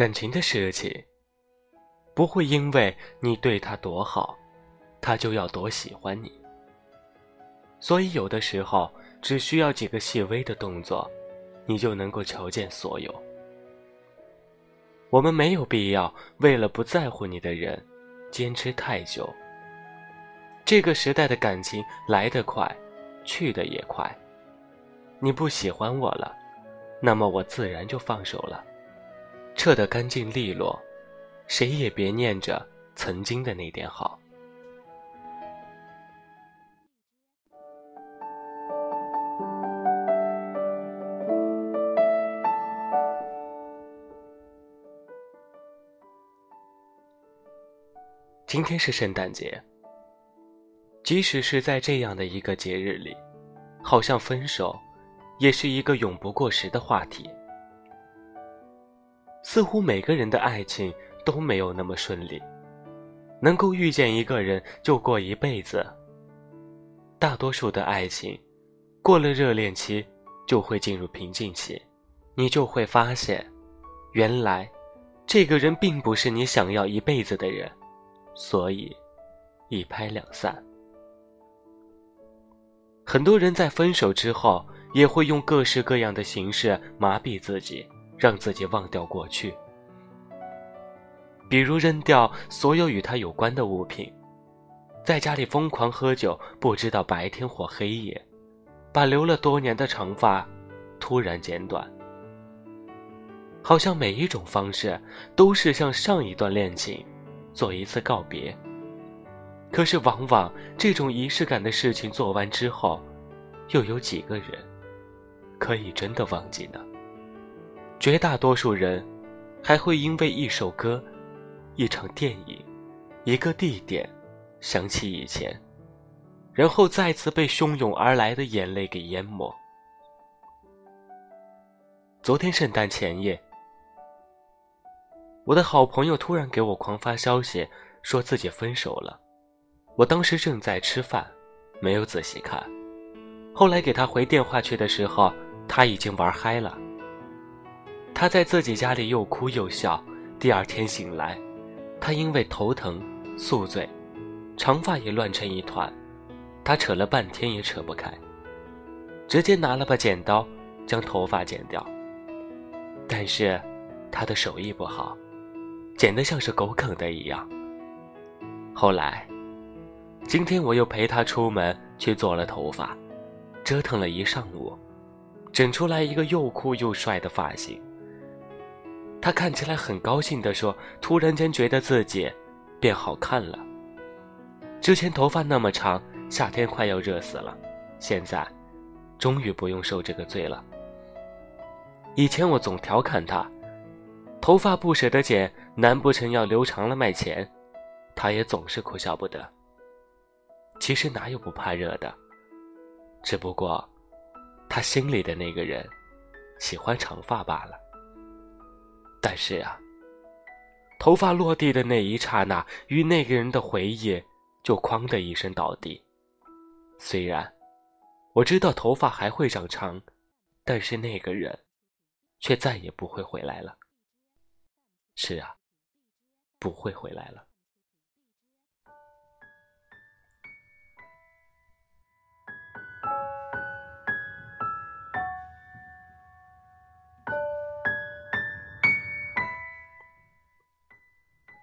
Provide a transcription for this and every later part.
感情的事情，不会因为你对他多好，他就要多喜欢你。所以有的时候，只需要几个细微的动作，你就能够瞧见所有。我们没有必要为了不在乎你的人，坚持太久。这个时代的感情来得快，去得也快。你不喜欢我了，那么我自然就放手了。撤得干净利落，谁也别念着曾经的那点好。今天是圣诞节，即使是在这样的一个节日里，好像分手，也是一个永不过时的话题。似乎每个人的爱情都没有那么顺利，能够遇见一个人就过一辈子。大多数的爱情，过了热恋期就会进入平静期，你就会发现，原来这个人并不是你想要一辈子的人，所以一拍两散。很多人在分手之后，也会用各式各样的形式麻痹自己。让自己忘掉过去，比如扔掉所有与他有关的物品，在家里疯狂喝酒，不知道白天或黑夜，把留了多年的长发突然剪短，好像每一种方式都是向上一段恋情做一次告别。可是，往往这种仪式感的事情做完之后，又有几个人可以真的忘记呢？绝大多数人，还会因为一首歌、一场电影、一个地点，想起以前，然后再次被汹涌而来的眼泪给淹没。昨天圣诞前夜，我的好朋友突然给我狂发消息，说自己分手了。我当时正在吃饭，没有仔细看。后来给他回电话去的时候，他已经玩嗨了。他在自己家里又哭又笑。第二天醒来，他因为头疼宿醉，长发也乱成一团。他扯了半天也扯不开，直接拿了把剪刀将头发剪掉。但是他的手艺不好，剪得像是狗啃的一样。后来，今天我又陪他出门去做了头发，折腾了一上午，整出来一个又酷又帅的发型。他看起来很高兴地说：“突然间觉得自己变好看了。之前头发那么长，夏天快要热死了，现在终于不用受这个罪了。以前我总调侃他，头发不舍得剪，难不成要留长了卖钱？他也总是哭笑不得。其实哪有不怕热的，只不过他心里的那个人喜欢长发罢了。”但是啊，头发落地的那一刹那，与那个人的回忆就“哐”的一声倒地。虽然我知道头发还会长长，但是那个人却再也不会回来了。是啊，不会回来了。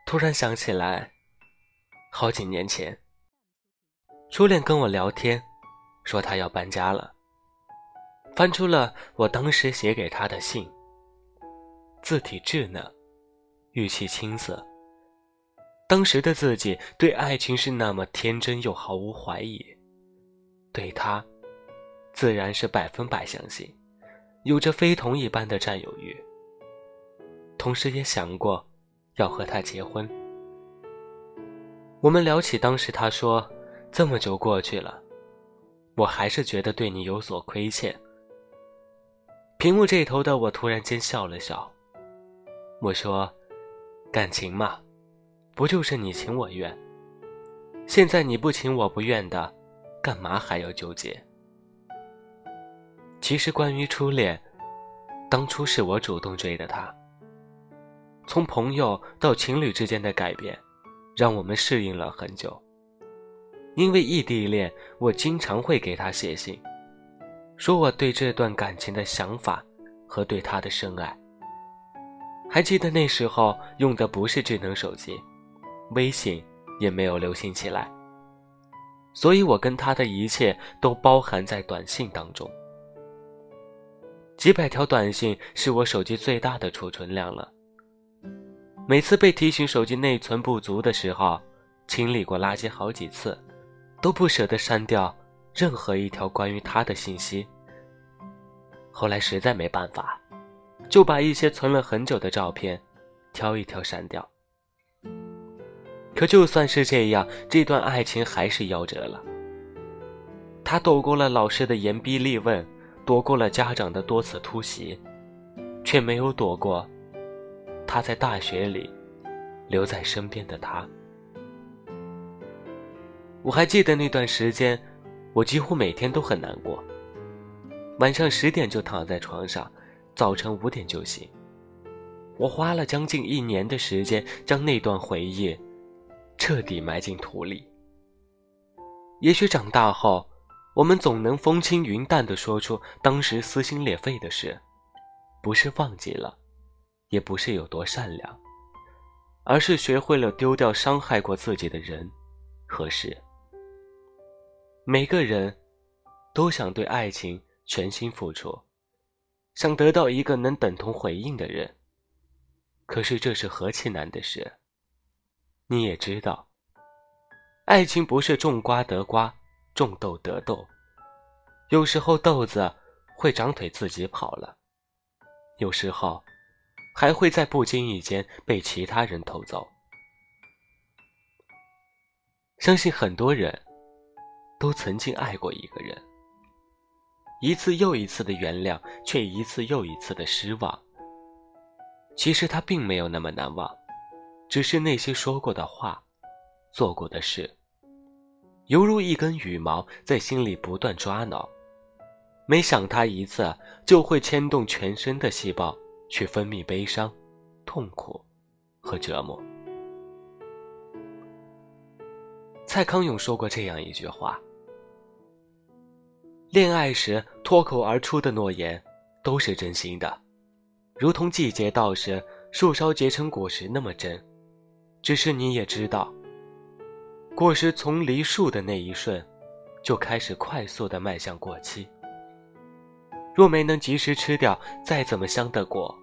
突然想起来，好几年前，初恋跟我聊天，说他要搬家了。翻出了我当时写给他的信，字体稚嫩，语气青涩。当时的自己对爱情是那么天真又毫无怀疑，对他，自然是百分百相信，有着非同一般的占有欲。同时也想过要和他结婚。我们聊起当时，他说：“这么久过去了，我还是觉得对你有所亏欠。”屏幕这头的我突然间笑了笑，我说：“感情嘛，不就是你情我愿？现在你不情我不愿的，干嘛还要纠结？”其实关于初恋，当初是我主动追的他。从朋友到情侣之间的改变，让我们适应了很久。因为异地恋，我经常会给他写信。说我对这段感情的想法和对他的深爱。还记得那时候用的不是智能手机，微信也没有流行起来，所以我跟他的一切都包含在短信当中。几百条短信是我手机最大的储存量了。每次被提醒手机内存不足的时候，清理过垃圾好几次，都不舍得删掉。任何一条关于他的信息。后来实在没办法，就把一些存了很久的照片，挑一挑删掉。可就算是这样，这段爱情还是夭折了。他躲过了老师的严逼利问，躲过了家长的多次突袭，却没有躲过他在大学里留在身边的他。我还记得那段时间。我几乎每天都很难过。晚上十点就躺在床上，早晨五点就醒。我花了将近一年的时间，将那段回忆彻底埋进土里。也许长大后，我们总能风轻云淡地说出当时撕心裂肺的事，不是忘记了，也不是有多善良，而是学会了丢掉伤害过自己的人和事。每个人，都想对爱情全心付出，想得到一个能等同回应的人。可是这是何其难的事！你也知道，爱情不是种瓜得瓜，种豆得豆。有时候豆子会长腿自己跑了，有时候还会在不经意间被其他人偷走。相信很多人。都曾经爱过一个人，一次又一次的原谅，却一次又一次的失望。其实他并没有那么难忘，只是那些说过的话、做过的事，犹如一根羽毛在心里不断抓挠。每想他一次，就会牵动全身的细胞去分泌悲伤、痛苦和折磨。蔡康永说过这样一句话。恋爱时脱口而出的诺言，都是真心的，如同季节到时树梢结成果实那么真。只是你也知道，果实从离树的那一瞬，就开始快速的迈向过期。若没能及时吃掉，再怎么香的果，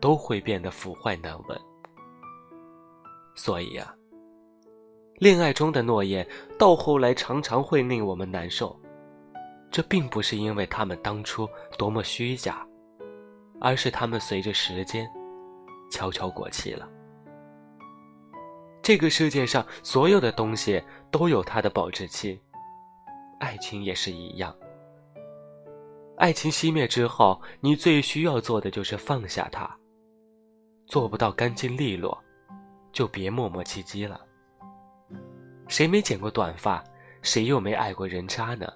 都会变得腐坏难闻。所以啊，恋爱中的诺言，到后来常常会令我们难受。这并不是因为他们当初多么虚假，而是他们随着时间悄悄过期了。这个世界上所有的东西都有它的保质期，爱情也是一样。爱情熄灭之后，你最需要做的就是放下它。做不到干净利落，就别磨磨唧唧了。谁没剪过短发，谁又没爱过人渣呢？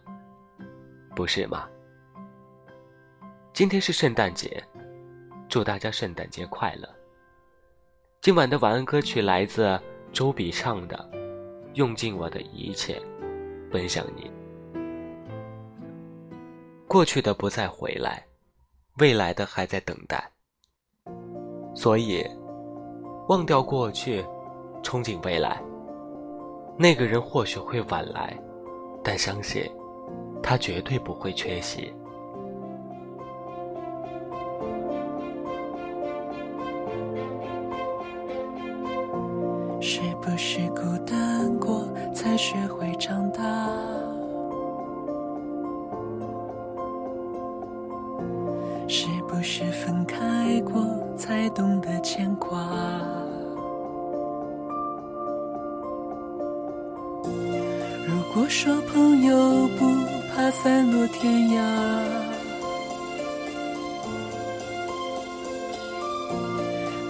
不是吗？今天是圣诞节，祝大家圣诞节快乐。今晚的晚安歌曲来自周笔畅的《用尽我的一切奔向你》。过去的不再回来，未来的还在等待。所以，忘掉过去，憧憬未来。那个人或许会晚来，但相信。他绝对不会缺席。是不是孤单过才学会长大？天涯，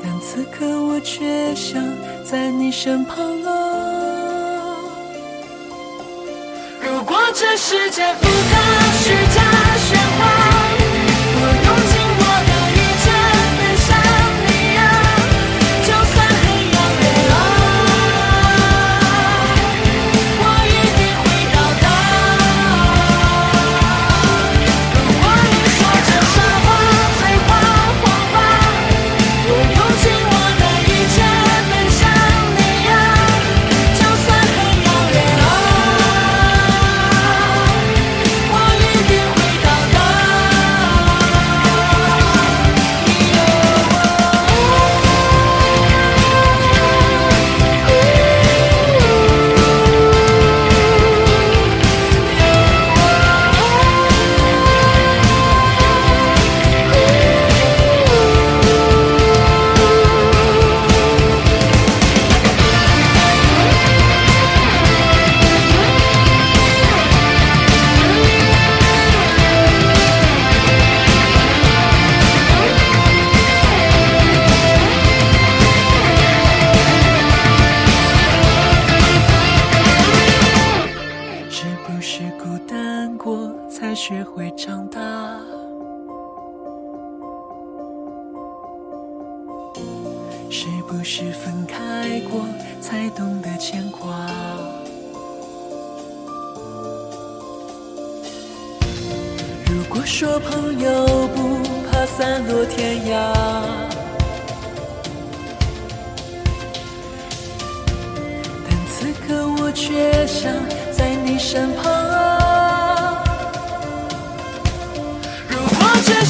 但此刻我却想在你身旁啊。如果这世界复杂，虚假喧哗。说朋友不怕散落天涯。但此刻我却想在你身旁。如果这